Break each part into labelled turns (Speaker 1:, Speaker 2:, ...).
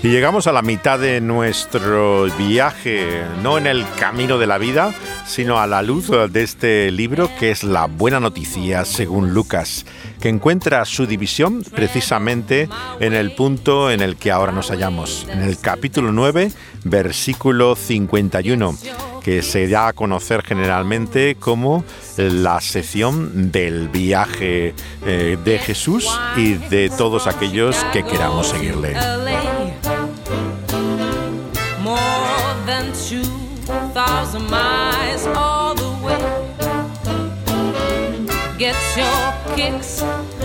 Speaker 1: Y llegamos a la mitad de nuestro viaje, no en el camino de la vida, sino a la luz de este libro que es La Buena Noticia según Lucas, que encuentra su división precisamente en el punto en el que ahora nos hallamos, en el capítulo 9, versículo 51 que se da a conocer generalmente como la sección del viaje eh, de Jesús y de todos aquellos que queramos seguirle.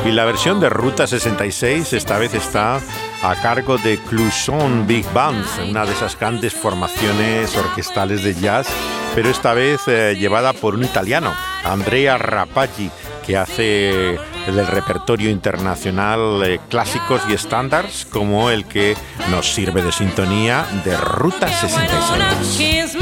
Speaker 1: Y la versión de Ruta 66 esta vez está a cargo de Clouson Big Band, una de esas grandes formaciones orquestales de jazz, pero esta vez eh, llevada por un italiano, Andrea Rapaggi, que hace del repertorio internacional eh, clásicos y estándares como el que nos sirve de sintonía de Ruta 66.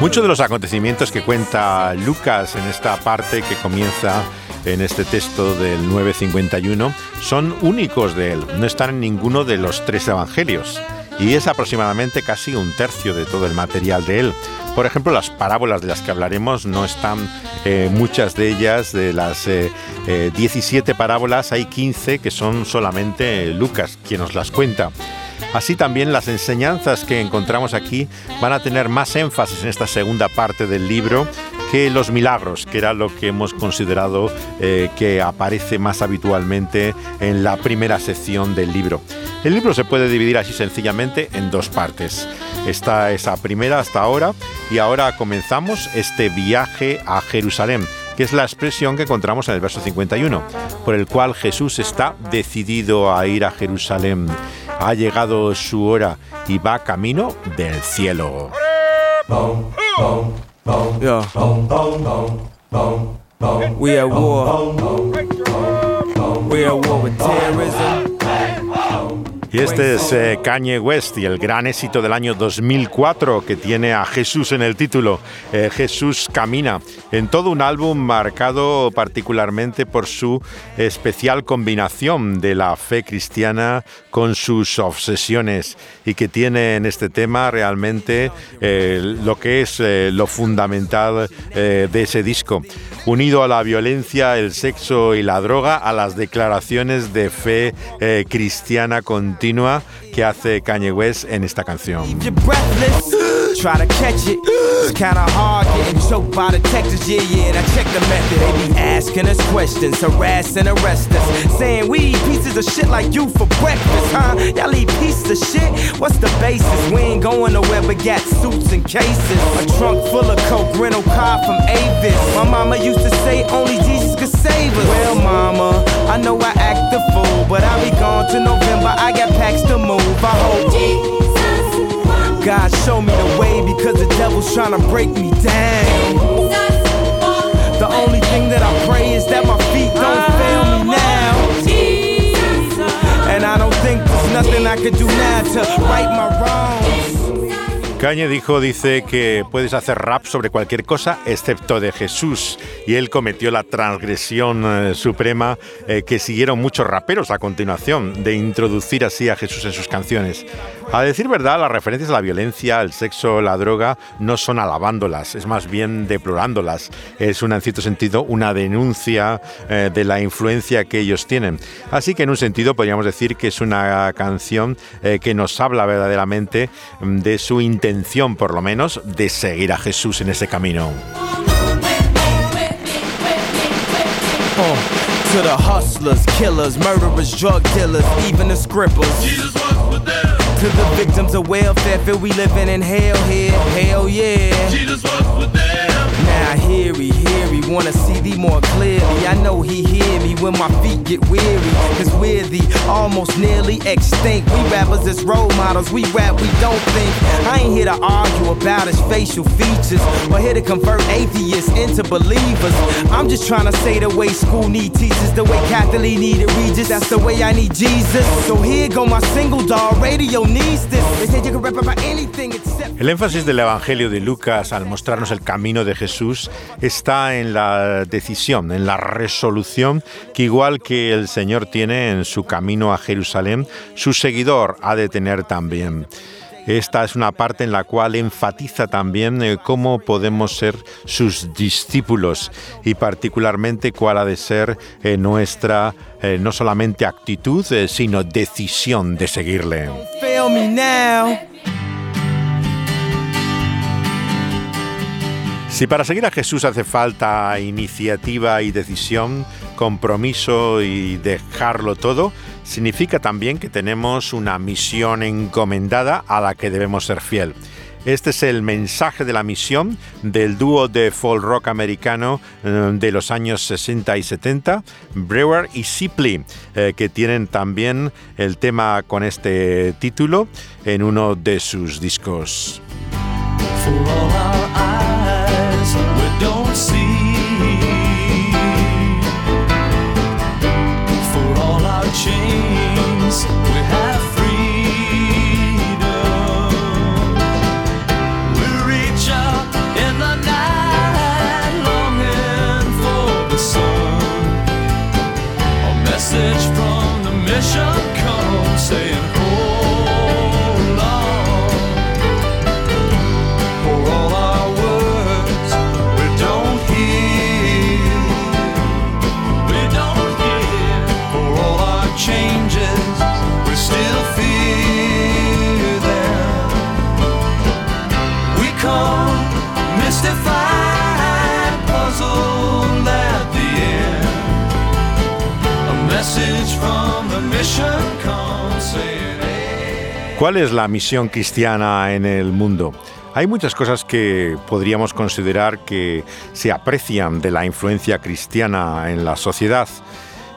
Speaker 1: Muchos de los acontecimientos que cuenta Lucas en esta parte que comienza en este texto del 951 son únicos de él, no están en ninguno de los tres evangelios y es aproximadamente casi un tercio de todo el material de él. Por ejemplo, las parábolas de las que hablaremos no están eh, muchas de ellas, de las 17 eh, eh, parábolas, hay 15 que son solamente Lucas quien nos las cuenta. Así también las enseñanzas que encontramos aquí van a tener más énfasis en esta segunda parte del libro que los milagros, que era lo que hemos considerado eh, que aparece más habitualmente en la primera sección del libro. El libro se puede dividir así sencillamente en dos partes. Esta esa primera hasta ahora y ahora comenzamos este viaje a Jerusalén que es la expresión que encontramos en el verso 51, por el cual Jesús está decidido a ir a Jerusalén. Ha llegado su hora y va camino del cielo. We are war. We are war with terrorism. Y este es eh, Kanye West y el gran éxito del año 2004 que tiene a Jesús en el título, eh, Jesús Camina, en todo un álbum marcado particularmente por su especial combinación de la fe cristiana con sus obsesiones y que tiene en este tema realmente eh, lo que es lo fundamental de ese disco, unido a la violencia, el sexo y la droga, a las declaraciones de fe cristiana continua que hace Kanye West en esta canción. Try to catch it. It's kinda hard getting choked by detectives. Yeah, yeah, and I check the method. They be asking us questions, harass and arrest us. Saying we eat pieces of shit like you for breakfast, huh? Y'all eat pieces of shit? What's the basis? We ain't going nowhere but got suits and cases. A trunk full of coke, rental car from Avis. My mama used to say only Jesus could save us. Well, mama, I know I act the fool, but I'll be gone to November. I got packs to move. I hope. God show me the way because the devil's trying to break me down. The only thing that I pray is that my feet don't fail me now. And I don't think there's nothing I could do now to right my wrongs. Cañe dijo, dice que puedes hacer rap sobre cualquier cosa excepto de Jesús. Y él cometió la transgresión eh, suprema eh, que siguieron muchos raperos a continuación, de introducir así a Jesús en sus canciones. A decir verdad, las referencias a la violencia, el sexo, la droga, no son alabándolas, es más bien deplorándolas. Es una, en cierto sentido una denuncia eh, de la influencia que ellos tienen. Así que en un sentido podríamos decir que es una canción que nos habla verdaderamente mm, de su intención intención, por lo menos, de seguir a Jesús en ese camino. Oh, to the hustlers, killers, murderers, drug dealers, even the scribbles. Jesus was with them.
Speaker 2: To the victims of welfare, feel we living in hell here. Hell yeah. Jesus was with them. Now hear he, hear he, wanna see thee more clearly. I know he hear me when my feet get weary. Cause we're the almost nearly extinct. We rappers as role models, we rap, we don't think. I ain't here to argue about his facial features or here to convert atheists into believers. I'm just trying to say the way school need teachers, the way Catholic needed Regis, that's the way I need Jesus. So here go my single dog, radio needs this. They say you can rap about anything except.
Speaker 1: El énfasis del Evangelio de Lucas al mostrarnos el camino de Jesús está en la decisión, en la resolución que igual que el Señor tiene en su camino a Jerusalén, su seguidor ha de tener también. Esta es una parte en la cual enfatiza también eh, cómo podemos ser sus discípulos y particularmente cuál ha de ser eh, nuestra eh, no solamente actitud, sino decisión de seguirle. Si para seguir a Jesús hace falta iniciativa y decisión, compromiso y dejarlo todo, significa también que tenemos una misión encomendada a la que debemos ser fiel. Este es el mensaje de la misión del dúo de folk rock americano eh, de los años 60 y 70, Brewer y Sipley, eh, que tienen también el tema con este título en uno de sus discos. For all our chains, ¿Cuál es la misión cristiana en el mundo? Hay muchas cosas que podríamos considerar que se aprecian de la influencia cristiana en la sociedad.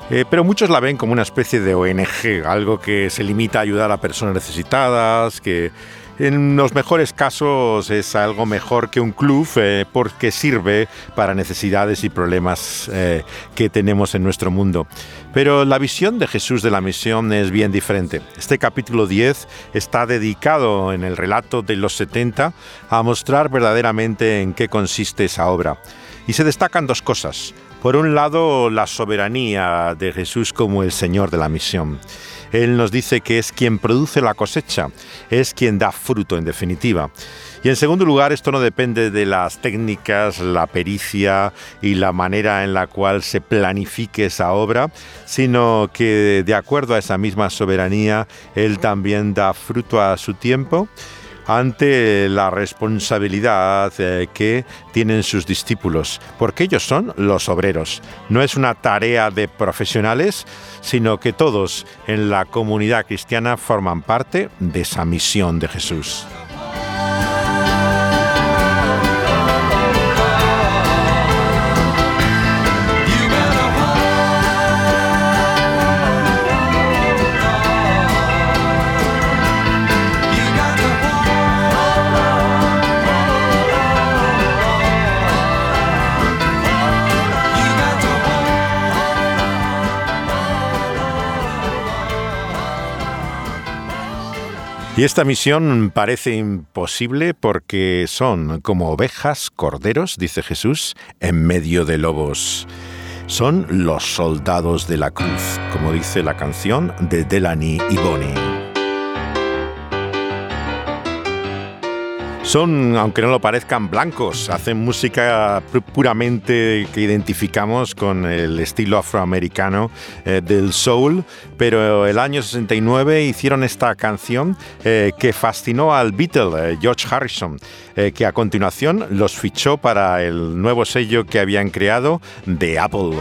Speaker 1: Eh, pero muchos la ven como una especie de ONG, algo que se limita a ayudar a personas necesitadas, que en los mejores casos es algo mejor que un club eh, porque sirve para necesidades y problemas eh, que tenemos en nuestro mundo. Pero la visión de Jesús de la misión es bien diferente. Este capítulo 10 está dedicado en el relato de los 70 a mostrar verdaderamente en qué consiste esa obra. Y se destacan dos cosas. Por un lado, la soberanía de Jesús como el Señor de la misión. Él nos dice que es quien produce la cosecha, es quien da fruto en definitiva. Y en segundo lugar, esto no depende de las técnicas, la pericia y la manera en la cual se planifique esa obra, sino que de acuerdo a esa misma soberanía, Él también da fruto a su tiempo ante la responsabilidad eh, que tienen sus discípulos, porque ellos son los obreros. No es una tarea de profesionales, sino que todos en la comunidad cristiana forman parte de esa misión de Jesús. Y esta misión parece imposible porque son como ovejas, corderos, dice Jesús, en medio de lobos. Son los soldados de la cruz, como dice la canción de Delany y Bonnie. Son, aunque no lo parezcan, blancos. Hacen música puramente que identificamos con el estilo afroamericano eh, del soul, pero el año 69 hicieron esta canción eh, que fascinó al Beatle, eh, George Harrison, que a continuación los fichó para el nuevo sello que habían creado de Apple.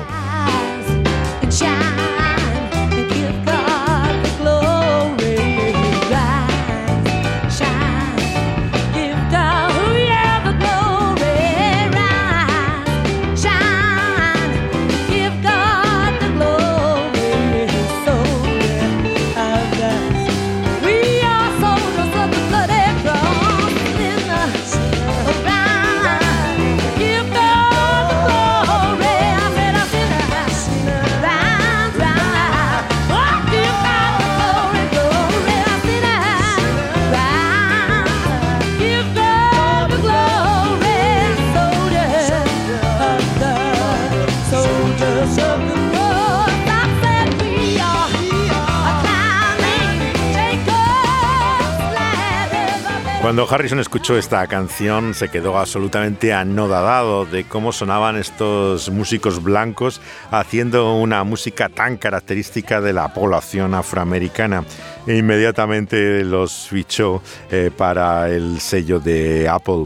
Speaker 1: Cuando Harrison escuchó esta canción se quedó absolutamente anodadado de cómo sonaban estos músicos blancos haciendo una música tan característica de la población afroamericana. E inmediatamente los fichó eh, para el sello de Apple.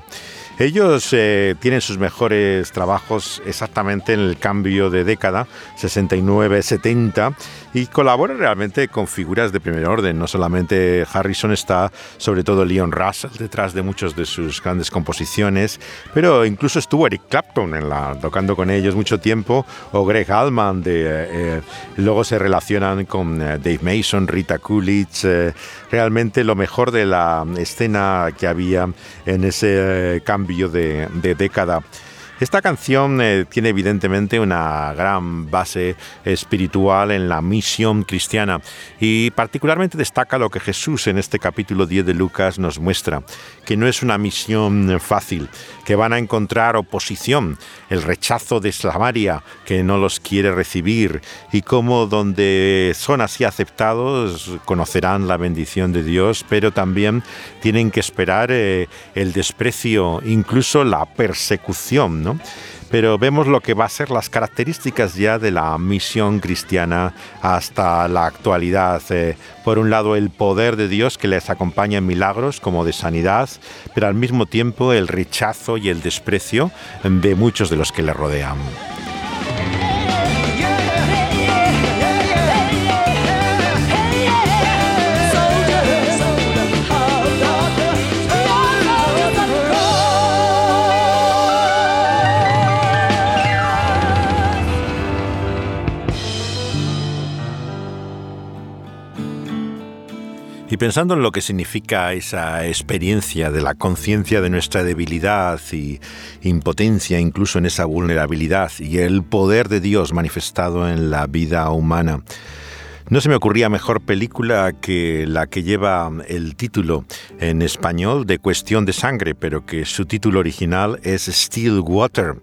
Speaker 1: Ellos eh, tienen sus mejores trabajos exactamente en el cambio de década, 69-70, y colaboran realmente con figuras de primer orden. No solamente Harrison está, sobre todo Leon Russell, detrás de muchas de sus grandes composiciones, pero incluso estuvo Eric Clapton en la, tocando con ellos mucho tiempo, o Greg Allman, de, eh, eh, luego se relacionan con Dave Mason, Rita Coolidge, realmente lo mejor de la escena que había en ese cambio de, de década. Esta canción eh, tiene evidentemente una gran base espiritual en la misión cristiana y particularmente destaca lo que Jesús en este capítulo 10 de Lucas nos muestra, que no es una misión fácil, que van a encontrar oposición, el rechazo de Samaria que no los quiere recibir y cómo donde son así aceptados conocerán la bendición de Dios, pero también tienen que esperar eh, el desprecio, incluso la persecución, ¿no? Pero vemos lo que va a ser las características ya de la misión cristiana hasta la actualidad. Eh, por un lado, el poder de Dios que les acompaña en milagros como de sanidad, pero al mismo tiempo el rechazo y el desprecio de muchos de los que le rodean. Y pensando en lo que significa esa experiencia de la conciencia de nuestra debilidad y impotencia, incluso en esa vulnerabilidad, y el poder de Dios manifestado en la vida humana, no se me ocurría mejor película que la que lleva el título en español de Cuestión de Sangre, pero que su título original es Still Water.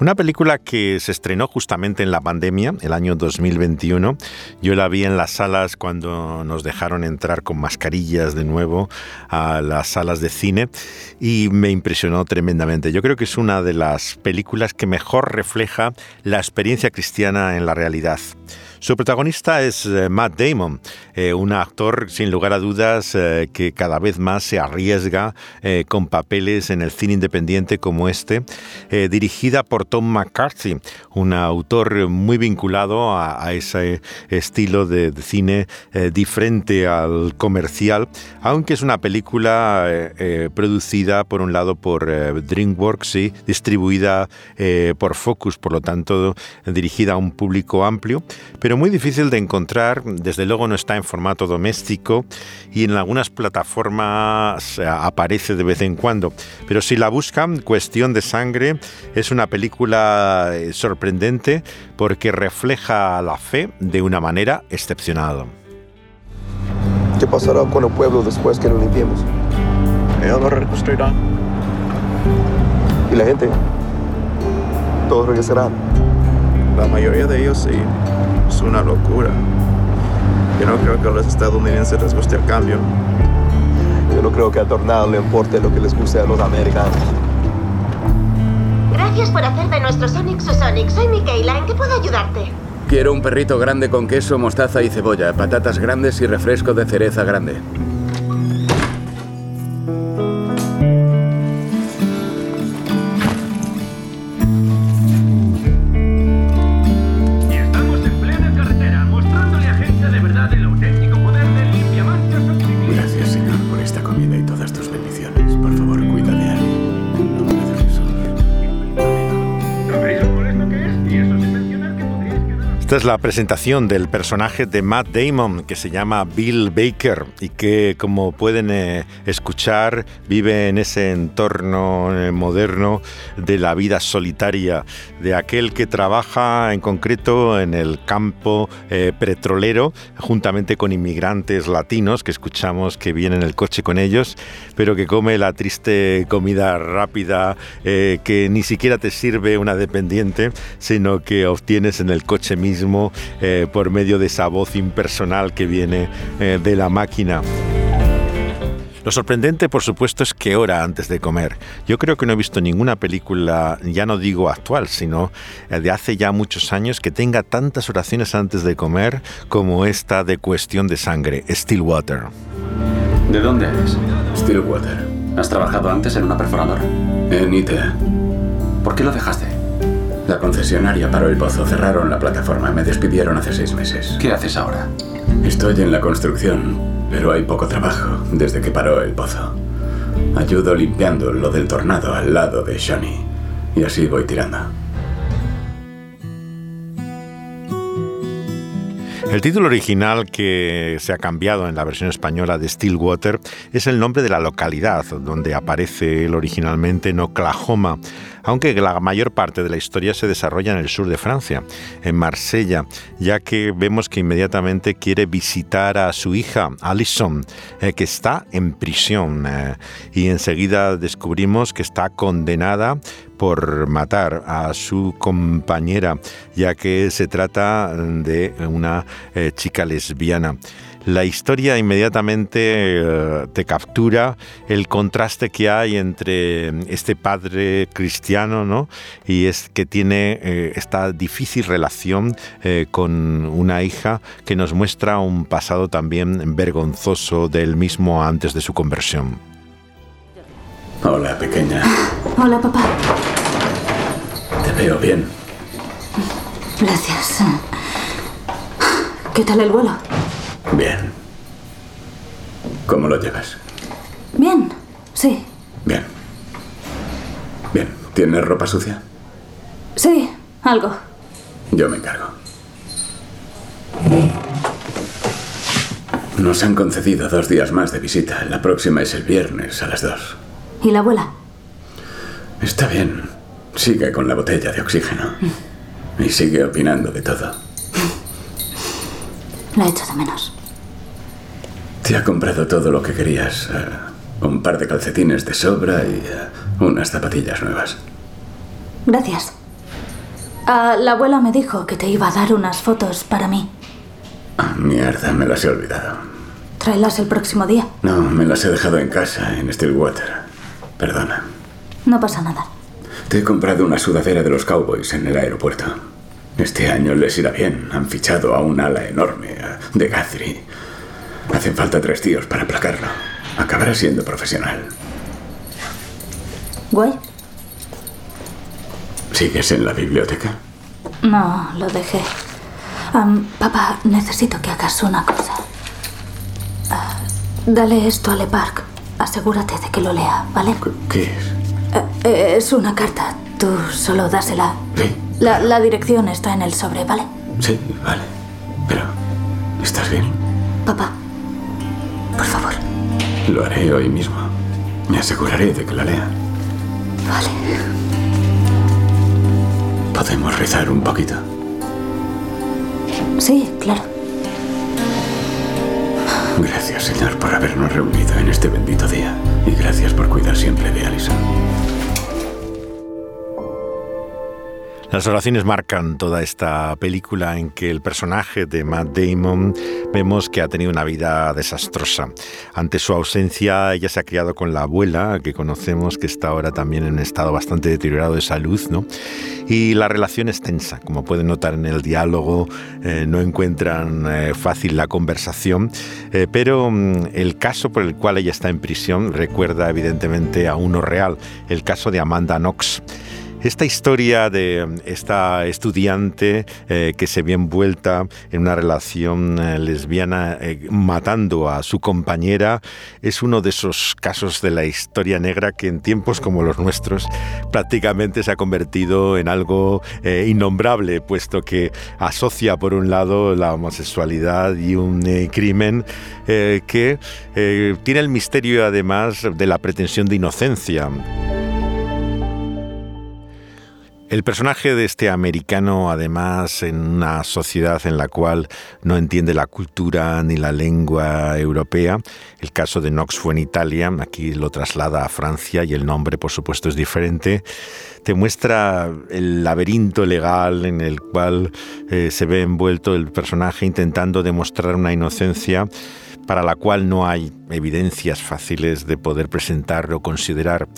Speaker 1: Una película que se estrenó justamente en la pandemia, el año 2021. Yo la vi en las salas cuando nos dejaron entrar con mascarillas de nuevo a las salas de cine y me impresionó tremendamente. Yo creo que es una de las películas que mejor refleja la experiencia cristiana en la realidad. Su protagonista es eh, Matt Damon, eh, un actor sin lugar a dudas eh, que cada vez más se arriesga con papeles en el cine independiente como este, dirigida por Tom McCarthy, un autor muy vinculado a, ese estilo de, cine diferente al comercial, aunque es una película producida por un lado por DreamWorks y distribuida por Focus, por lo tanto dirigida a un público amplio, pero muy difícil de encontrar, desde luego no está en formato doméstico y en algunas plataformas eh, aparece de vez en cuando. Pero si la buscan, Cuestión de Sangre es una película eh, sorprendente porque refleja la fe de una manera excepcional.
Speaker 3: ¿Qué pasará con el pueblo después que lo limpiemos?
Speaker 4: Ellos lo reconstruirán.
Speaker 3: ¿Y la gente? ¿Todos regresarán?
Speaker 4: La mayoría de ellos sí es una locura. Yo no creo que a los estadounidenses les guste el cambio.
Speaker 3: Yo no creo que al tornado le importe lo que les guste a los americanos.
Speaker 5: Gracias por hacer de nuestro Sonic su Sonic. Soy Michaela. ¿En qué puedo ayudarte?
Speaker 6: Quiero un perrito grande con queso, mostaza y cebolla, patatas grandes y refresco de cereza grande.
Speaker 1: Es la presentación del personaje de Matt Damon que se llama Bill Baker y que como pueden eh, escuchar vive en ese entorno eh, moderno de la vida solitaria de aquel que trabaja en concreto en el campo eh, petrolero juntamente con inmigrantes latinos que escuchamos que vienen en el coche con ellos pero que come la triste comida rápida que ni siquiera te sirve una dependiente sino que obtienes en el coche mismo eh, por medio de esa voz impersonal que viene eh, de la máquina. Lo sorprendente, por supuesto, es que hora antes de comer. Yo creo que no he visto ninguna película, ya no digo actual, sino eh, de hace ya muchos años, que tenga tantas oraciones antes de comer como esta de Cuestión de Sangre, Stillwater.
Speaker 7: ¿De dónde eres?
Speaker 6: Stillwater.
Speaker 7: ¿Has trabajado antes en una perforadora?
Speaker 6: En.
Speaker 7: ¿Por qué lo dejaste?
Speaker 6: La concesionaria paró el pozo, cerraron la plataforma, me despidieron hace seis meses.
Speaker 7: ¿Qué haces ahora?
Speaker 6: Estoy en la construcción, pero hay poco trabajo desde que paró el pozo. Ayudo limpiando lo del tornado al lado de Shani. Y así voy tirando.
Speaker 1: El título original que se ha cambiado en la versión española de Stillwater es el nombre de la localidad donde aparece él originalmente en Oklahoma, aunque la mayor parte de la historia se desarrolla en el sur de Francia, en Marsella, ya que vemos que inmediatamente quiere visitar a su hija, Alison, eh, que está en prisión, eh, y enseguida descubrimos que está condenada por matar a su compañera, ya que se trata de una eh, chica lesbiana la historia inmediatamente eh, te captura el contraste que hay entre este padre cristiano ¿no? y es que tiene eh, esta difícil relación eh, con una hija que nos muestra un pasado también vergonzoso del mismo antes de su conversión.
Speaker 6: Hola, pequeña.
Speaker 8: Hola, papá.
Speaker 6: Te veo bien.
Speaker 8: Gracias. ¿Qué tal el vuelo?
Speaker 6: Bien. ¿Cómo lo llevas?
Speaker 8: Bien, sí.
Speaker 6: Bien. Bien. ¿Tienes ropa sucia?
Speaker 8: Sí, algo.
Speaker 6: Yo me encargo. Nos han concedido dos días más de visita. La próxima es el viernes a las dos.
Speaker 8: ¿Y la abuela?
Speaker 6: Está bien. Sigue con la botella de oxígeno. Y sigue opinando de todo.
Speaker 8: La echo de menos.
Speaker 6: Te ha comprado todo lo que querías. eh, un par de calcetines de sobra y eh, unas zapatillas nuevas.
Speaker 8: Gracias. Ah, la abuela me dijo que te iba a dar unas fotos para mí.
Speaker 6: Ah, mierda, me las he olvidado.
Speaker 8: Tráelas el próximo día.
Speaker 6: No, me las he dejado en casa, en Stillwater. Perdona.
Speaker 8: No pasa nada.
Speaker 6: Te he comprado una sudadera de los Cowboys en el aeropuerto. Este año les irá bien. Han fichado a un ala enorme, a- de Guthrie. Hacen falta tres tíos para aplacarlo. Acabará siendo profesional.
Speaker 8: ¿Guay?
Speaker 6: ¿Sigues en la biblioteca?
Speaker 8: No, lo dejé. Papá, necesito que hagas una cosa. Ah, dale esto a Le Parc. Asegúrate de que lo lea, ¿vale?
Speaker 6: ¿Qué es?
Speaker 8: Eh, eh, es una carta. Tú solo dásela.
Speaker 6: Sí.
Speaker 8: La, la dirección está en el sobre, ¿vale?
Speaker 6: Sí, vale. Pero, ¿estás bien?
Speaker 8: Papá, por favor.
Speaker 6: Lo haré hoy mismo. Me aseguraré de que la lea.
Speaker 8: Vale.
Speaker 6: ¿Podemos rezar un poquito?
Speaker 8: Sí, claro.
Speaker 6: Gracias, Señor, por habernos reunido en este bendito día. Y gracias por cuidar siempre de Alison.
Speaker 1: Las oraciones marcan toda esta película en que el personaje de Matt Damon vemos que ha tenido una vida desastrosa. Ante su ausencia, ella se ha criado con la abuela, que conocemos que está ahora también en un estado bastante deteriorado de salud, ¿no? Y la relación es tensa, como pueden notar en el diálogo, eh, no encuentran eh, fácil la conversación, eh, pero mm, el caso por el cual ella está en prisión recuerda evidentemente a uno real, el caso de Amanda Knox. Esta historia de esta estudiante eh, que se ve envuelta en una relación eh, lesbiana eh, matando a su compañera es uno de esos casos de la historia negra que en tiempos como los nuestros prácticamente se ha convertido en algo innombrable, puesto que asocia por un lado la homosexualidad y un crimen que tiene el misterio además de la pretensión de inocencia. El personaje de este americano, además, en una sociedad en la cual no entiende la cultura ni la lengua europea, el caso de Knox fue en Italia, aquí lo traslada a Francia y el nombre, por supuesto, es diferente, te muestra el laberinto legal en el cual eh, se ve envuelto el personaje intentando demostrar una inocencia para la cual no hay evidencias fáciles de poder presentar o considerar.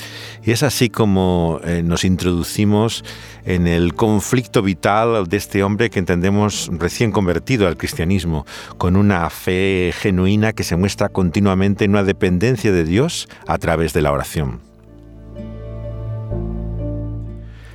Speaker 1: Y es así como eh, nos introducimos en el conflicto vital de este hombre que entendemos recién convertido al cristianismo, con una fe genuina que se muestra continuamente en una dependencia de Dios a través de la oración.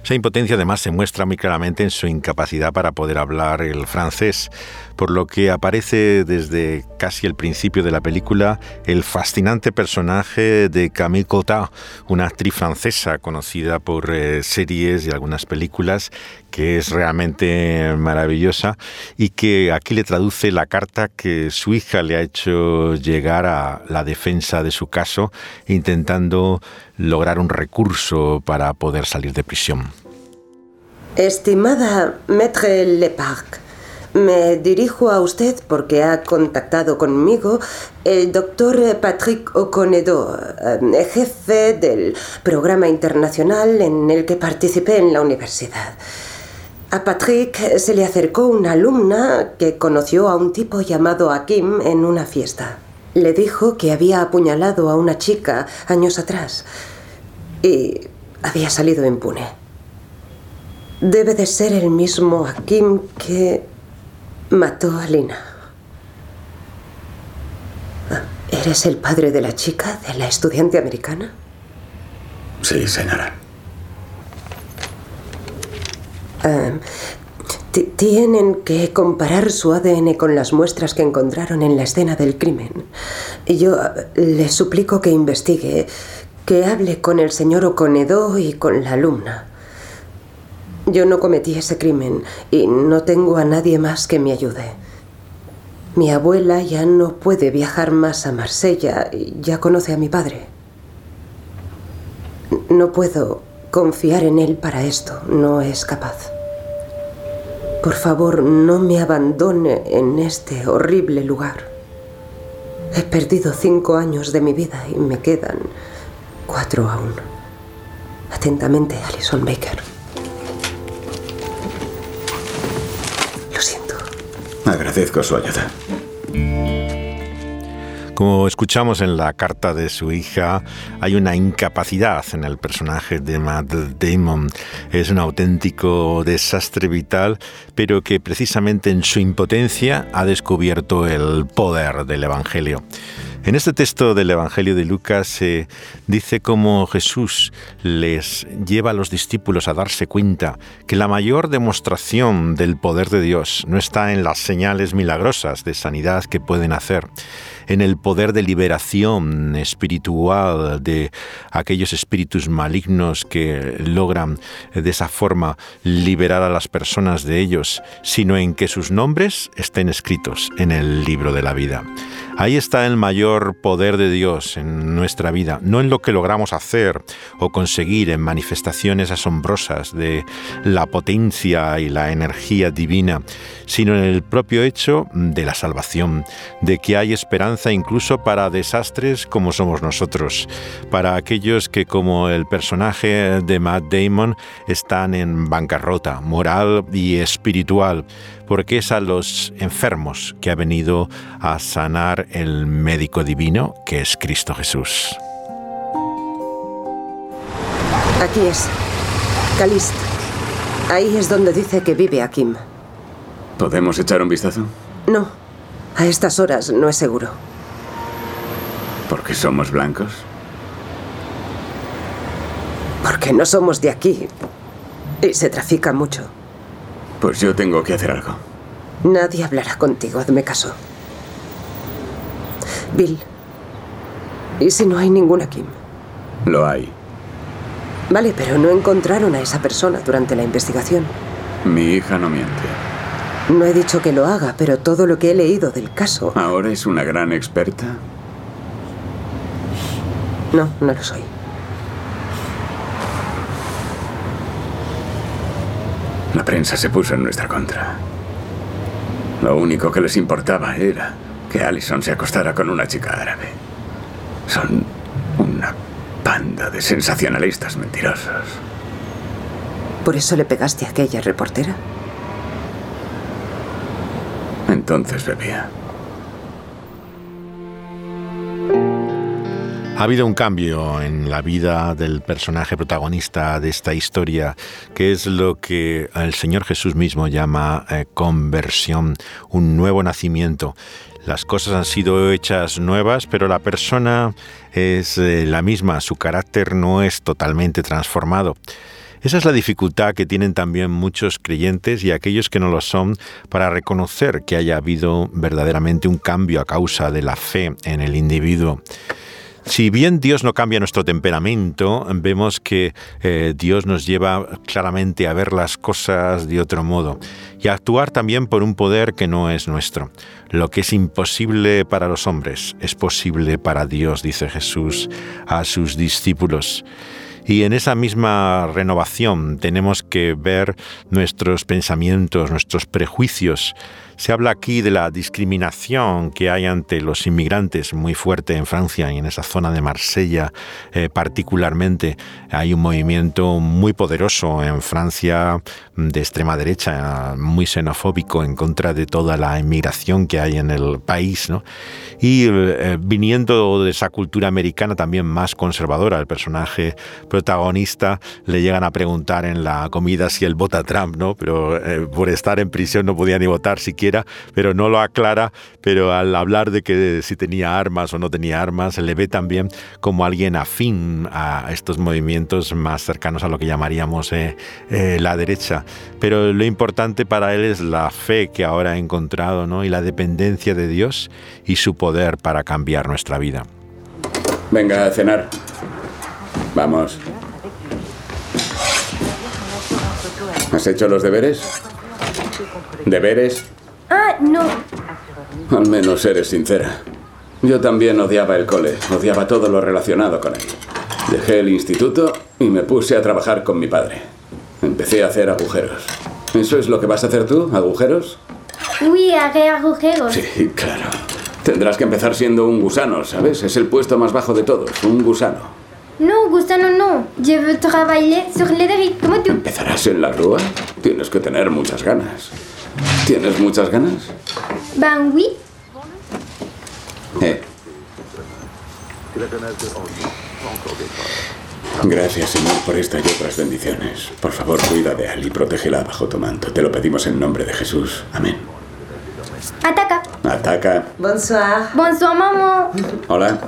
Speaker 1: Esa impotencia además se muestra muy claramente en su incapacidad para poder hablar el francés, por lo que aparece desde casi el principio de la película el fascinante personaje de Camille Cotard, una actriz francesa conocida por eh, series y algunas películas, que es realmente maravillosa y que aquí le traduce la carta que su hija le ha hecho llegar a la defensa de su caso, intentando lograr un recurso para poder salir de prisión.
Speaker 9: Estimada Maître Leparc, me dirijo a usted porque ha contactado conmigo el doctor Patrick Oconedo, eh, jefe del programa internacional en el que participé en la universidad. A Patrick se le acercó una alumna que conoció a un tipo llamado Akim en una fiesta. Le dijo que había apuñalado a una chica años atrás y había salido impune. Debe de ser el mismo Akim que mató a Lina. Ah, ¿Eres el padre de la chica, de la estudiante americana?
Speaker 6: Sí, señora.
Speaker 9: Ah, tienen que comparar su ADN con las muestras que encontraron en la escena del crimen. Yo le suplico que investigue, que hable con el señor Oconedo y con la alumna. Yo no cometí ese crimen y no tengo a nadie más que me ayude. Mi abuela ya no puede viajar más a Marsella y ya conoce a mi padre. No puedo confiar en él para esto, no es capaz. Por favor, no me abandone en este horrible lugar. He perdido cinco años de mi vida y me quedan cuatro aún. Atentamente, Alison Baker. Lo siento.
Speaker 6: Agradezco su ayuda.
Speaker 1: Como escuchamos en la carta de su hija, hay una incapacidad en el personaje de Matt Damon. Es un auténtico desastre vital, pero que precisamente en su impotencia ha descubierto el poder del Evangelio. En este texto del Evangelio de Lucas se dice cómo Jesús les lleva a los discípulos a darse cuenta que la mayor demostración del poder de Dios no está en las señales milagrosas de sanidad que pueden hacer, en el poder de liberación espiritual de aquellos espíritus malignos que logran de esa forma liberar a las personas de ellos, sino en que sus nombres estén escritos en el libro de la vida. Ahí está el mayor poder de Dios en nuestra vida, no en lo que logramos hacer o conseguir en manifestaciones asombrosas de la potencia y la energía divina, sino en el propio hecho de la salvación, de que hay esperanza incluso para desastres como somos nosotros, para aquellos que como el personaje de Matt Damon están en bancarrota moral y espiritual, porque es a los enfermos que ha venido a sanar el médico divino que es Cristo Jesús.
Speaker 9: Aquí es. Calist. Ahí es donde dice que vive Akim.
Speaker 6: ¿Podemos echar un vistazo?
Speaker 9: No. A estas horas no es seguro.
Speaker 6: ¿Porque somos blancos?
Speaker 9: Porque no somos de aquí. Y se trafica mucho.
Speaker 6: Pues yo tengo que hacer algo.
Speaker 9: Nadie hablará contigo, hazme caso. Bill, ¿y si no hay ningún Kim?
Speaker 6: Lo hay.
Speaker 9: Vale, pero no encontraron a esa persona durante la investigación.
Speaker 6: Mi hija no miente.
Speaker 9: No he dicho que lo haga, pero todo lo que he leído del caso...
Speaker 6: ¿Ahora es una gran experta?
Speaker 9: No, no lo soy.
Speaker 6: La prensa se puso en nuestra contra. Lo único que les importaba era que Allison se acostara con una chica árabe. Son una banda de sensacionalistas mentirosos.
Speaker 9: ¿Por eso le pegaste a aquella reportera?
Speaker 6: Entonces bebía.
Speaker 1: Ha habido un cambio en la vida del personaje protagonista de esta historia, que es lo que el Señor Jesús mismo llama eh, conversión, un nuevo nacimiento. Las cosas han sido hechas nuevas, pero la persona es eh, la misma, su carácter no es totalmente transformado. Esa es la dificultad que tienen también muchos creyentes y aquellos que no lo son para reconocer que haya habido verdaderamente un cambio a causa de la fe en el individuo. Si bien Dios no cambia nuestro temperamento, vemos que eh, Dios nos lleva claramente a ver las cosas de otro modo y a actuar también por un poder que no es nuestro. Lo que es imposible para los hombres es posible para Dios, dice Jesús a sus discípulos. Y en esa misma renovación tenemos que ver nuestros pensamientos, nuestros prejuicios, se habla aquí de la discriminación que hay ante los inmigrantes muy fuerte en Francia y en esa zona de Marsella eh, particularmente. Hay un movimiento muy poderoso en Francia de extrema derecha, muy xenofóbico en contra de toda la inmigración que hay en el país. Y eh, viniendo de esa cultura americana también más conservadora, el personaje protagonista le llegan a preguntar en la comida si él vota Trump, ¿no? pero eh, por estar en prisión no podía ni votar siquiera pero no lo aclara, pero al hablar de que si tenía armas o no tenía armas, le ve también como alguien afín a estos movimientos más cercanos a lo que llamaríamos eh, eh, la derecha. Pero lo importante para él es la fe que ahora ha encontrado ¿no? y la dependencia de Dios y su poder para cambiar nuestra vida.
Speaker 6: Venga a cenar. Vamos. ¿Has hecho los deberes? ¿Deberes?
Speaker 10: Ah, no.
Speaker 6: Al menos eres sincera. Yo también odiaba el cole, odiaba todo lo relacionado con él. Dejé el instituto y me puse a trabajar con mi padre. Empecé a hacer agujeros. ¿Eso es lo que vas a hacer tú? ¿Agujeros?
Speaker 10: Sí, haré agujeros.
Speaker 6: Sí, claro. Tendrás que empezar siendo un gusano, ¿sabes? Es el puesto más bajo de todos, un gusano.
Speaker 10: No, gusano no. Je veux travailler sur les como tú.
Speaker 6: ¿Empezarás en la grúa? Tienes que tener muchas ganas. ¿Tienes muchas ganas?
Speaker 10: Ben oui.
Speaker 6: Eh. Gracias, Señor, por esta y otras bendiciones. Por favor, cuida de él y protégela bajo tu manto. Te lo pedimos en nombre de Jesús. Amén.
Speaker 10: Ataca.
Speaker 6: Ataca.
Speaker 9: Bonsoir.
Speaker 10: Bonsoir, mamá.
Speaker 6: Hola.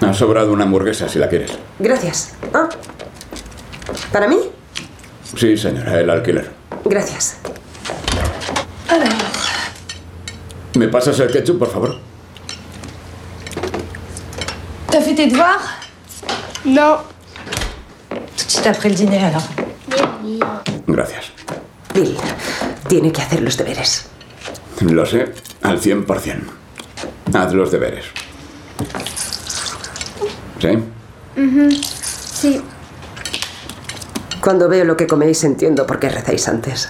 Speaker 6: Ha sobrado una hamburguesa si la quieres.
Speaker 9: Gracias. Ah. ¿Para mí?
Speaker 6: Sí, señora, el alquiler.
Speaker 9: Gracias.
Speaker 6: ¿Me pasas el ketchup, por favor?
Speaker 11: ¿T'as fait tes devoirs
Speaker 10: No.
Speaker 11: Tout de suite après le dîner, alors.
Speaker 6: Gracias.
Speaker 9: Bill, tiene que hacer los deberes.
Speaker 6: Lo sé, al 100%. Haz los deberes. ¿Sí?
Speaker 10: Mhm. Sí.
Speaker 9: Cuando veo lo que coméis entiendo por qué rezáis antes.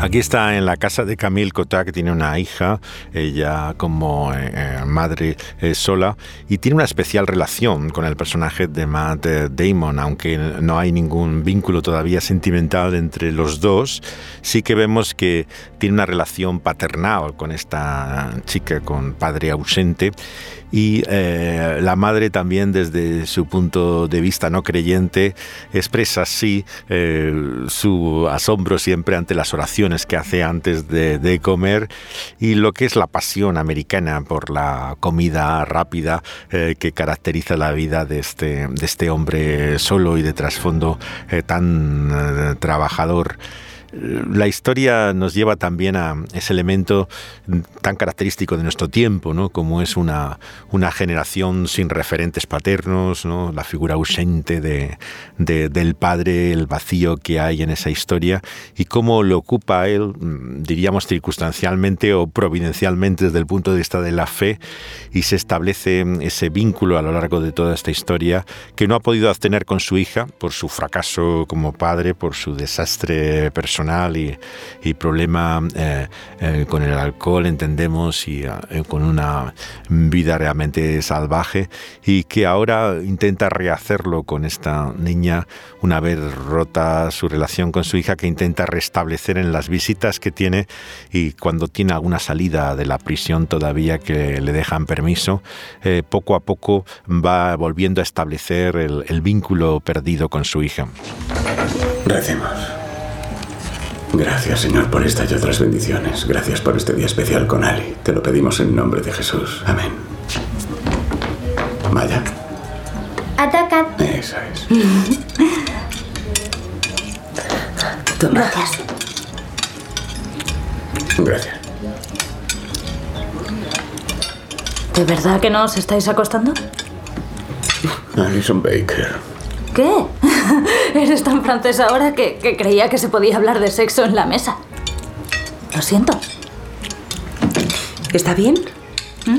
Speaker 1: Aquí está en la casa de Camille Cotat, que tiene una hija, ella como eh, eh, madre eh, sola, y tiene una especial relación con el personaje de Matt Damon, aunque no hay ningún vínculo todavía sentimental entre los dos, sí que vemos que tiene una relación paternal con esta chica, con padre ausente, y eh, la madre también desde su punto de vista no creyente expresa así eh, su asombro siempre ante las oraciones que hace antes de, comer y lo que es la pasión americana por la comida rápida eh, que caracteriza la vida de este, de este hombre solo y de trasfondo tan trabajador la historia nos lleva también a ese elemento tan característico de nuestro tiempo, ¿no? como es una, una generación sin referentes paternos, ¿no? la figura ausente de, del padre, el vacío que hay en esa historia y cómo lo ocupa él, mm, diríamos circunstancialmente o providencialmente desde el punto de vista de la fe y se establece ese vínculo a lo largo de toda esta historia que no ha podido obtener con su hija por su fracaso como padre, por su desastre personal personal y, problema eh, eh, con el alcohol, entendemos, y con una vida realmente salvaje y que ahora intenta rehacerlo con esta niña una vez rota su relación con su hija que intenta restablecer en las visitas que tiene y cuando tiene alguna salida de la prisión todavía que le dejan permiso, eh, poco a poco va volviendo a establecer el, vínculo perdido con su hija.
Speaker 6: Gracias, Señor, por esta y otras bendiciones. Gracias por este día especial con Ali. Te lo pedimos en nombre de Jesús. Amén. Vaya.
Speaker 10: Ataca.
Speaker 6: Eso es.
Speaker 8: Gracias.
Speaker 6: Gracias.
Speaker 8: ¿De verdad que no os estáis acostando?
Speaker 6: Alison Baker.
Speaker 8: ¿Qué? Eres tan francesa ahora que, que creía que se podía hablar de sexo en la mesa. Lo siento.
Speaker 9: ¿Está bien?
Speaker 8: ¿Mm?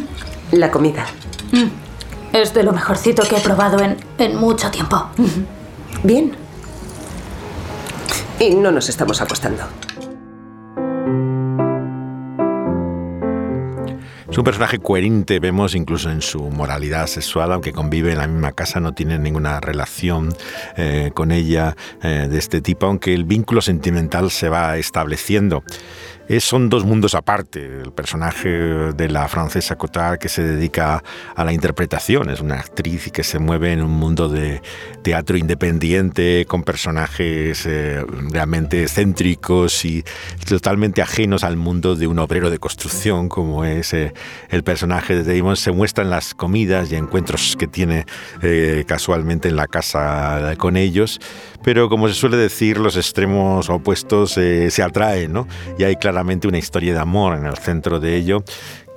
Speaker 9: La comida.
Speaker 8: Mm. Es de lo mejorcito que he probado en, en mucho tiempo.
Speaker 9: Bien. Y no nos estamos acostando.
Speaker 1: Es un personaje coherente, vemos incluso en su moralidad sexual, aunque convive en la misma casa, no tiene ninguna relación eh, con ella eh, de este tipo, aunque el vínculo sentimental se va estableciendo son dos mundos aparte. El personaje de la francesa Cotard que se dedica a la interpretación, es una actriz que se mueve en un mundo de teatro independiente con personajes eh, realmente excéntricos y totalmente ajenos al mundo de un obrero de construcción como es eh, el personaje de Damon. Se muestra en las comidas y encuentros que tiene eh, casualmente en la casa con ellos, pero como se suele decir, los extremos opuestos se atraen, ¿no? Y hay claramente una historia de amor en el centro de ello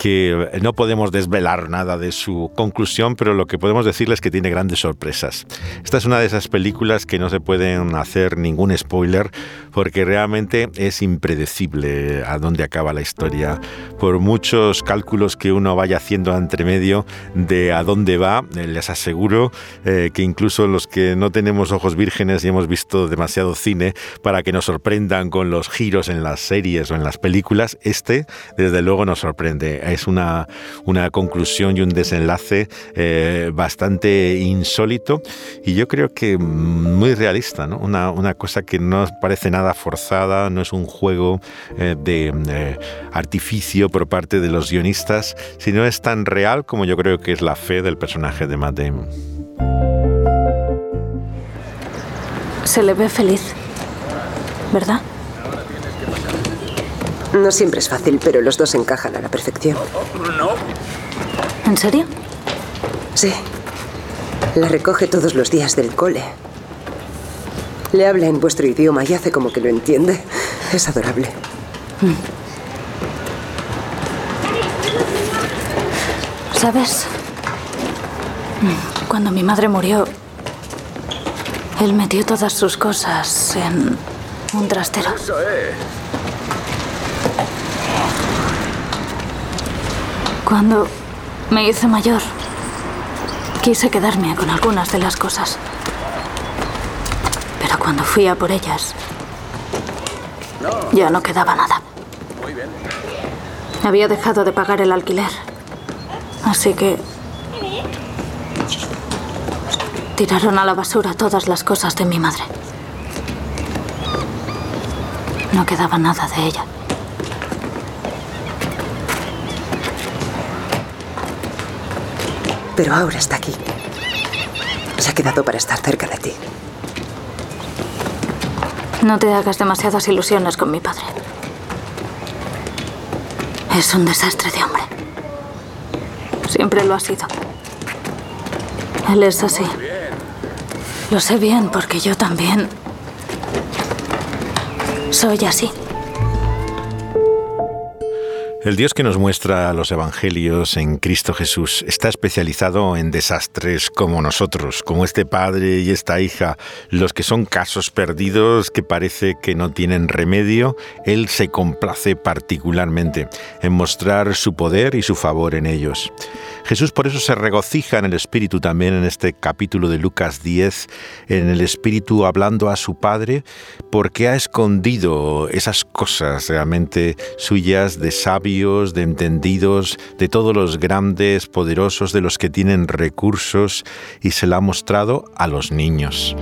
Speaker 1: que no podemos desvelar nada de su conclusión, pero lo que podemos decirles es que tiene grandes sorpresas. Esta es una de esas películas que no se pueden hacer ningún spoiler porque realmente es impredecible a dónde acaba la historia. Por muchos cálculos que uno vaya haciendo entre medio de a dónde va, eh, les aseguro eh, que incluso los que no tenemos ojos vírgenes y hemos visto demasiado cine para que nos sorprendan con los giros en las series o en las películas, este desde luego nos sorprende es una, una conclusión y un desenlace eh, bastante insólito y yo creo que muy realista, ¿no? una, una, cosa que no parece nada forzada, no es un juego eh, de eh, artificio por parte de los guionistas, sino es tan real como yo creo que es la fe del personaje de Matt Damon.
Speaker 8: Se le ve feliz, ¿verdad?
Speaker 9: No siempre es fácil, pero los dos encajan a la perfección.
Speaker 8: No. ¿En serio?
Speaker 9: Sí. La recoge todos los días del cole. Le habla en vuestro idioma y hace como que lo entiende. Es adorable.
Speaker 8: ¿Sabes? Cuando mi madre murió, él metió todas sus cosas en un trastero. Cuando me hice mayor, quise quedarme con algunas de las cosas. Pero cuando fui a por ellas, ya no quedaba nada. Había dejado de pagar el alquiler. Así que tiraron a la basura todas las cosas de mi madre. No quedaba nada de ella.
Speaker 9: Pero ahora está aquí. Se ha quedado para estar cerca de ti.
Speaker 8: No te hagas demasiadas ilusiones con mi padre. Es un desastre de hombre. Siempre lo ha sido. Él es así. Lo sé bien porque yo también soy así.
Speaker 1: El Dios que nos muestra los evangelios en Cristo Jesús está especializado en desastres como nosotros, como este padre y esta hija, los que son casos perdidos que parece que no tienen remedio. Él se complace particularmente en mostrar su poder y su favor en ellos. Jesús por eso se regocija en el Espíritu también en este capítulo de Lucas 10, en el Espíritu hablando a su Padre, porque ha escondido esas cosas realmente suyas de de entendidos, de todos los grandes, poderosos, de los que tienen recursos, y se la ha mostrado a los niños.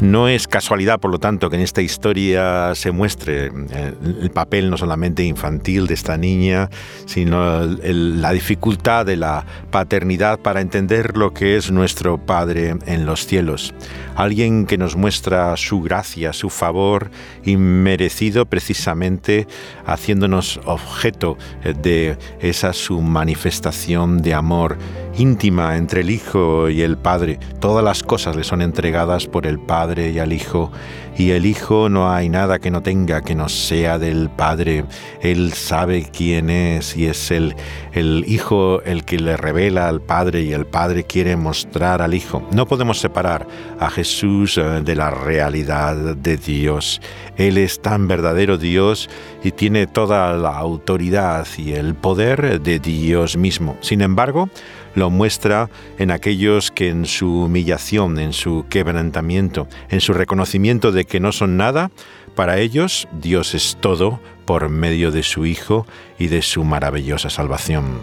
Speaker 1: No es casualidad, por lo tanto, que en esta historia se muestre eh, el papel no solamente infantil de esta niña, sino la dificultad de la paternidad para entender lo que es nuestro Padre en los cielos. Alguien que nos muestra su gracia, su favor inmerecido precisamente haciéndonos objeto de esa su manifestación de amor íntima entre el Hijo y el Padre. Todas las cosas le son entregadas por el Padre y al Hijo, y el Hijo no hay nada que no tenga que no sea del Padre. Él sabe quién es y es el, el Hijo el que le revela al Padre y el Padre quiere mostrar al Hijo. No podemos separar a Jesús eh, de la realidad de Dios. Él es tan verdadero Dios y tiene toda la autoridad y el poder de Dios mismo. Sin embargo, lo muestra en aquellos que en su humillación, en su quebrantamiento, en su reconocimiento de que no son nada, para ellos Dios es todo por medio de su Hijo y de su maravillosa salvación.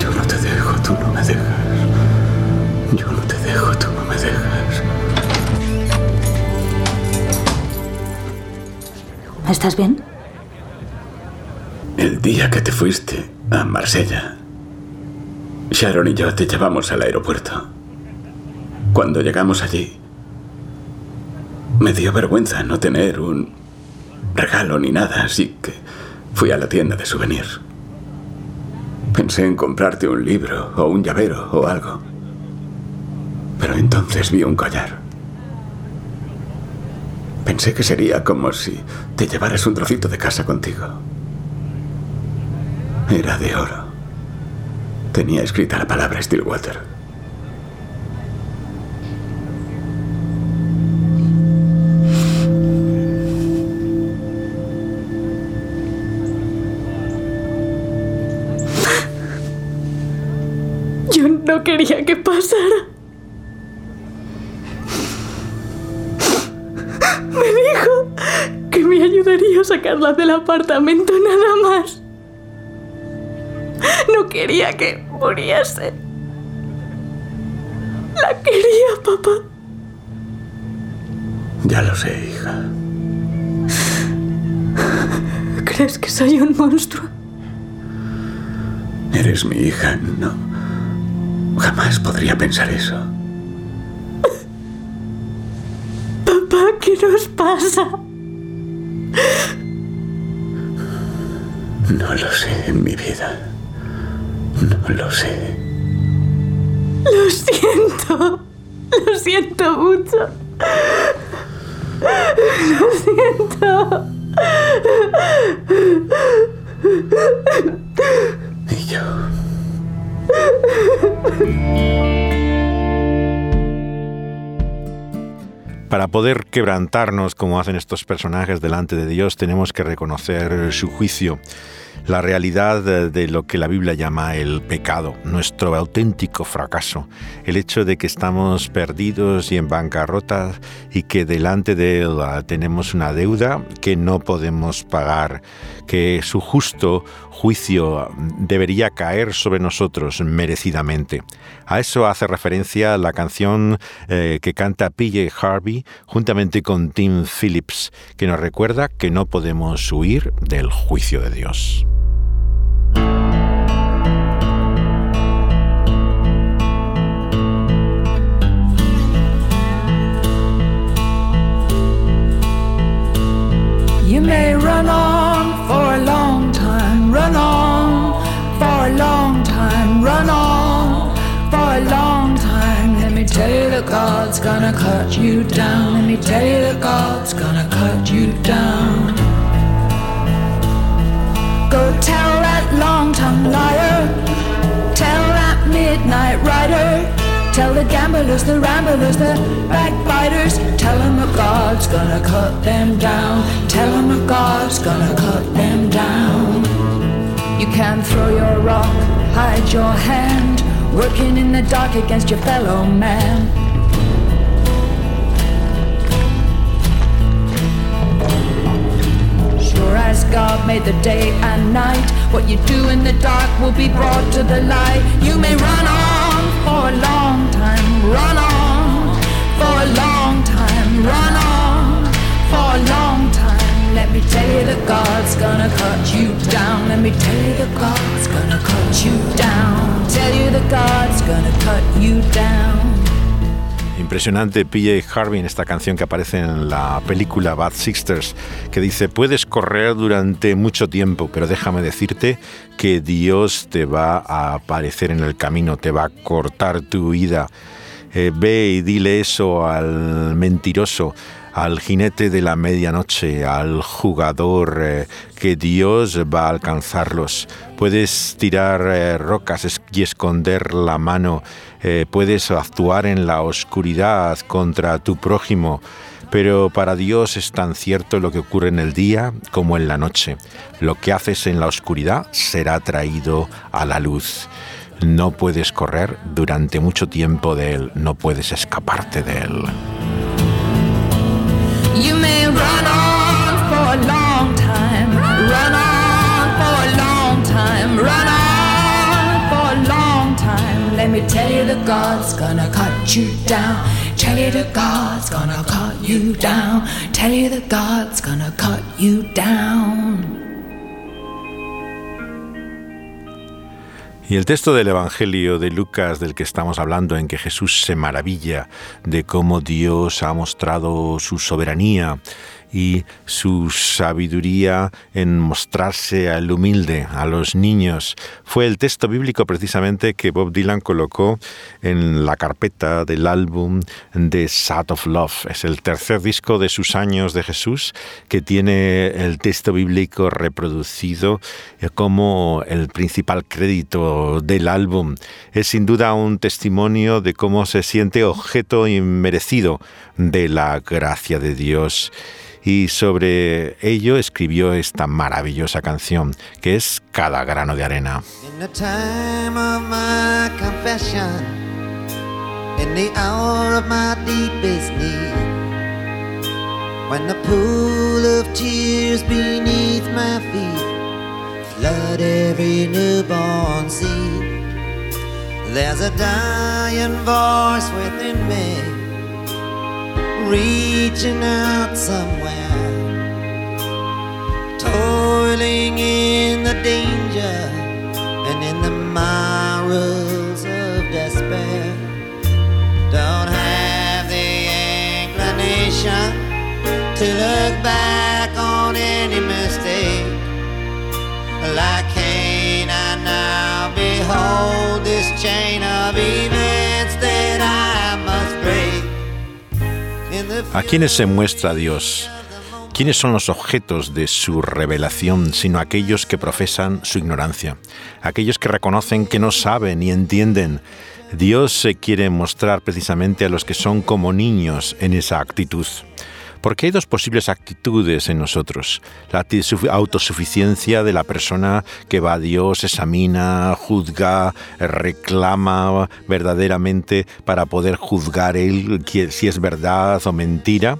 Speaker 6: Yo no te dejo, tú no me dejas. Yo no te dejo, tú no me dejas.
Speaker 8: ¿Estás bien?
Speaker 6: El día que te fuiste a Marsella, Sharon y yo te llevamos al aeropuerto. Cuando llegamos allí, me dio vergüenza no tener un regalo ni nada, así que fui a la tienda de souvenirs. Pensé en comprarte un libro o un llavero o algo. Pero entonces vi un collar. Pensé que sería como si te llevaras un trocito de casa contigo. Era de oro. Tenía escrita la palabra Stillwater.
Speaker 12: Yo no quería que pasara. Me dijo que me ayudaría a sacarla del apartamento nada más. No quería que muriese. La quería, papá.
Speaker 6: Ya lo sé, hija.
Speaker 12: ¿Crees que soy un monstruo?
Speaker 6: Eres mi hija, no. Jamás podría pensar eso.
Speaker 12: Papá, ¿qué nos pasa?
Speaker 6: No lo sé en mi vida. No lo sé.
Speaker 12: Lo siento. Lo siento mucho. Lo siento.
Speaker 6: Y yo.
Speaker 1: Para poder quebrantarnos como hacen estos personajes delante de Dios, tenemos que reconocer su juicio, la realidad de lo que la Biblia llama el pecado, nuestro auténtico fracaso, el hecho de que estamos perdidos y en bancarrota y que delante de Él ah, tenemos una deuda que no podemos pagar, que su justo juicio debería caer sobre nosotros merecidamente. A eso hace referencia la canción eh, que canta PJ Harvey juntamente con Tim Phillips, que nos recuerda que no podemos huir del juicio de Dios.
Speaker 13: Cut you down. Let me tell you the God's gonna cut you down. Go tell that long-tongued liar. Tell that midnight rider. Tell the gamblers, the ramblers, the backbiters. Tell them that God's gonna cut them down. Tell them that God's gonna cut them down. You can't throw your rock, hide your hand, working in the dark against your fellow man. As God made the day and night, what you do in the dark will be brought to the light. You may run on for a long time, run on for a long time, run on for a long time. Let me tell you that God's gonna cut you down. Let me tell you that God's gonna cut you down. Tell you that God's gonna cut you down.
Speaker 1: Impresionante PJ Harvey en esta canción que aparece en la película Bad Sisters, que dice, puedes correr durante mucho tiempo, pero déjame decirte que Dios te va a aparecer en el camino, te va a cortar tu vida. Eh, ve y dile eso al mentiroso, al jinete de la medianoche, al jugador, eh, que Dios va a alcanzarlos. Puedes tirar eh, rocas y esconder la mano, eh, puedes actuar en la oscuridad contra tu prójimo, pero para Dios es tan cierto lo que ocurre en el día como en la noche. Lo que haces en la oscuridad será traído a la luz. No puedes correr durante mucho tiempo de Él, no puedes escaparte de Él.
Speaker 13: Tell you the God's gonna cut you down. Tell you that God's gonna cut you down. Tell you that God's gonna cut you down.
Speaker 1: Y el texto del Evangelio de Lucas del que estamos hablando, en que Jesús se maravilla de cómo Dios ha mostrado su soberanía y su sabiduría en mostrarse al humilde, a los niños. Fue el texto bíblico precisamente que Bob Dylan colocó en la carpeta del álbum de Sad of Love. Es el tercer disco de sus años de Jesús que tiene el texto bíblico reproducido como el principal crédito del álbum. Es sin duda un testimonio de cómo se siente objeto inmerecido de la gracia de Dios y sobre ello escribió esta maravillosa canción que es Cada grano de arena.
Speaker 14: When the pool of tears beneath my feet flood every newborn seed, there's a dying voice within me reaching out somewhere, toiling in the danger and in the mirrors of despair. Don't have the inclination to look back on any mistake. Like Cain, I now behold this chain of events
Speaker 1: ¿A quiénes se muestra Dios? ¿Quiénes son los objetos de su revelación sino aquellos que profesan su ignorancia? Aquellos que reconocen que no saben ni entienden. Dios se quiere mostrar precisamente a los que son como niños en esa actitud. Porque hay dos posibles actitudes en nosotros. La autosuficiencia de la persona que va a Dios, examina, juzga, reclama verdaderamente para poder juzgar él si es verdad o mentira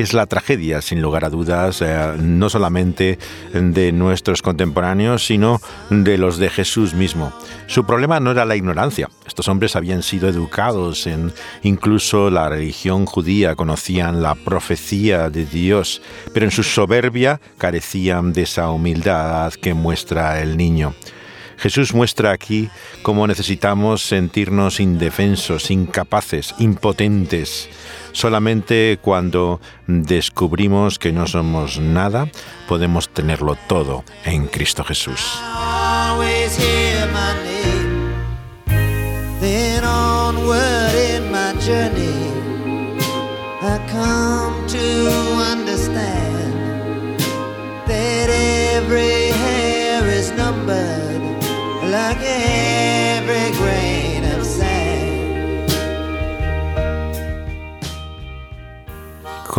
Speaker 1: es la tragedia, sin lugar a dudas, eh, no solamente de nuestros contemporáneos, sino de los de Jesús mismo. Su problema no era la ignorancia. Estos hombres habían sido educados en incluso la religión judía, conocían la profecía de Dios, pero en su soberbia carecían de esa humildad que muestra el niño. Jesús muestra aquí cómo necesitamos sentirnos indefensos, incapaces, impotentes. Solamente cuando descubrimos que no somos nada, podemos tenerlo todo en Cristo Jesús.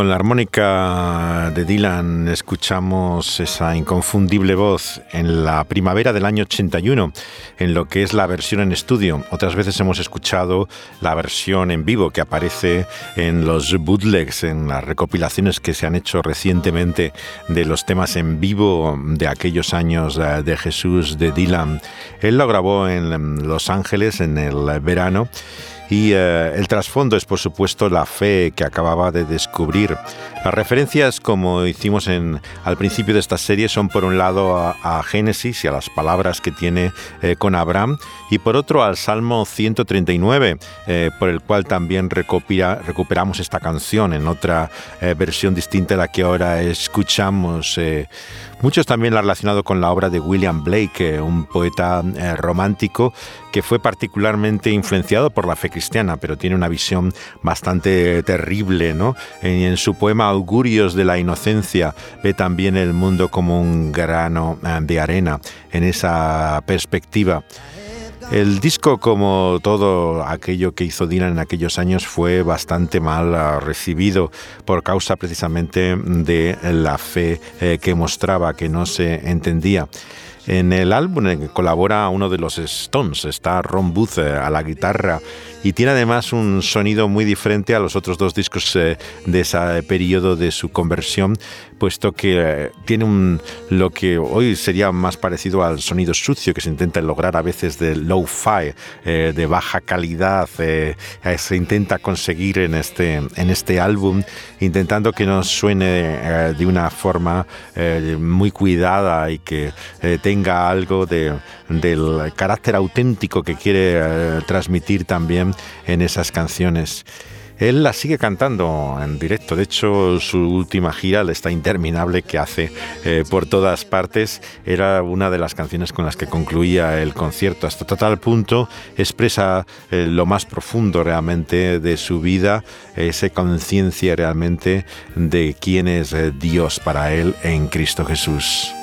Speaker 1: Con la armónica de Dylan escuchamos esa inconfundible voz en la primavera del año 81, en lo que es la versión en estudio. Otras veces hemos escuchado la versión en vivo que aparece en los bootlegs, en las recopilaciones que se han hecho recientemente de los temas en vivo de aquellos años eh, de Jesús de Dylan. Él lo grabó en Los Ángeles en el verano y eh, el trasfondo es, por supuesto, la fe que acababa de descubrir. Las referencias, como hicimos en, al principio de esta serie, son por un lado a, Génesis y a las palabras que tiene eh, con Abraham, y por otro al Salmo 139, eh, por el cual también recuperamos esta canción en otra versión distinta a la que ahora escuchamos. Muchos también la han relacionado con la obra de William Blake, un poeta romántico que fue particularmente influenciado por la fe cristiana, pero tiene una visión bastante terrible, ¿no? En, su poema Augurios de la Inocencia ve también el mundo como un grano eh, de arena en esa perspectiva. El disco, como todo aquello que hizo Dylan en aquellos años, fue bastante mal ah, recibido por causa precisamente de la fe eh, que mostraba, que no se entendía. En el álbum colabora uno de los Stones, está Ron Booth eh, a la guitarra y tiene además un sonido muy diferente a los otros dos discos eh, de ese periodo de su conversión, puesto que eh, tiene un, lo que hoy sería más parecido al sonido sucio que se intenta lograr a veces de low-fi, eh, de baja calidad, se intenta conseguir en este, en este álbum, intentando que nos suene de una forma muy cuidada y que tenga algo de, del carácter auténtico que quiere transmitir también en esas canciones. Él la sigue cantando en directo, de hecho su última gira, está interminable que hace eh, por todas partes, era una de las canciones con las que concluía el concierto. Hasta tal punto expresa eh, lo más profundo realmente de su vida, esa conciencia realmente de quién es eh, Dios para él en Cristo Jesús.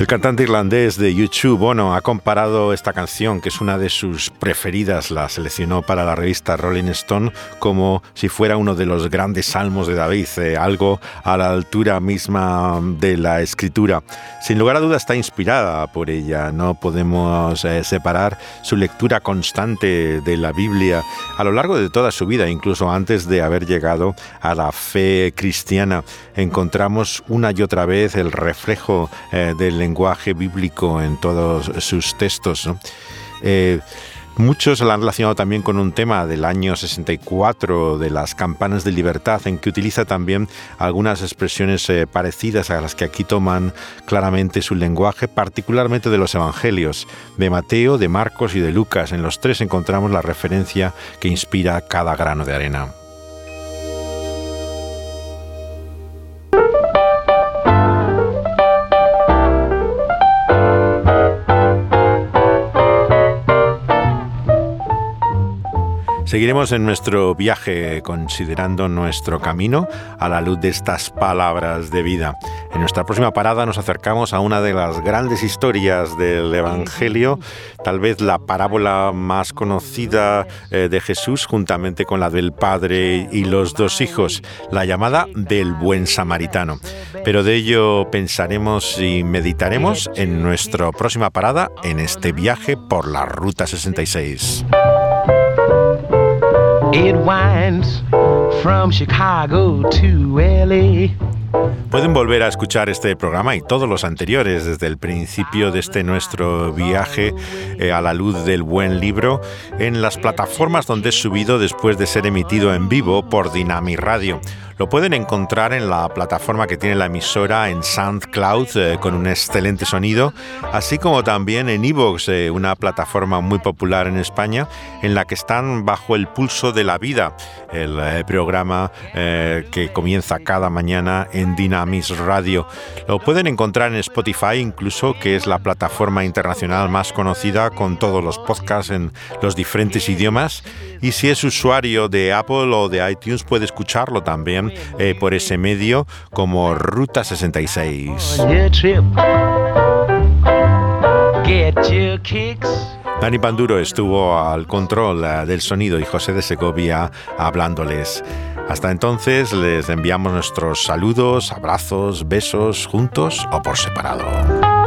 Speaker 1: El cantante irlandés de YouTube, Bono, ha comparado esta canción, que es una de sus preferidas, la seleccionó para la revista Rolling Stone, como si fuera uno de los grandes salmos de David, eh, algo a la altura misma de la escritura. Sin lugar a duda está inspirada por ella, no podemos eh, separar su lectura constante de la Biblia a lo largo de toda su vida, incluso antes de haber llegado a la fe cristiana. Encontramos una y otra vez el reflejo eh, del lenguaje bíblico en todos sus textos. Eh, muchos la han relacionado también con un tema del año 64 de las campanas de libertad, en que utiliza también algunas expresiones eh, parecidas a las que aquí toman claramente su lenguaje, particularmente de los evangelios, de Mateo, de Marcos y de Lucas. En los tres encontramos la referencia que inspira cada grano de arena. Seguiremos en nuestro viaje considerando nuestro camino a la luz de estas palabras de vida. En nuestra próxima parada nos acercamos a una de las grandes historias del Evangelio, tal vez la parábola más conocida eh, de Jesús juntamente con la del Padre y los dos hijos, la llamada del buen samaritano. Pero de ello pensaremos y meditaremos en nuestra próxima parada en este viaje por la Ruta 66. Pueden volver a escuchar este programa y todos los anteriores desde el principio de este nuestro viaje eh, a la luz del buen libro en las plataformas donde es subido después de ser emitido en vivo por Dynami Radio. Lo pueden encontrar en la plataforma que tiene la emisora en SoundCloud eh, con un excelente sonido, así como también en Evox, eh, una plataforma muy popular en España, en la que están bajo el pulso de la vida, el eh, programa que comienza cada mañana en Dynamis Radio. Lo pueden encontrar en Spotify incluso, que es la plataforma internacional más conocida con todos los podcasts en los diferentes idiomas. Y si es usuario de Apple o de iTunes, puede escucharlo también eh, por ese medio como Ruta 66. Dani Panduro estuvo al control eh, del sonido y José de Segovia hablándoles. Hasta entonces les enviamos nuestros saludos, abrazos, besos, juntos o por separado.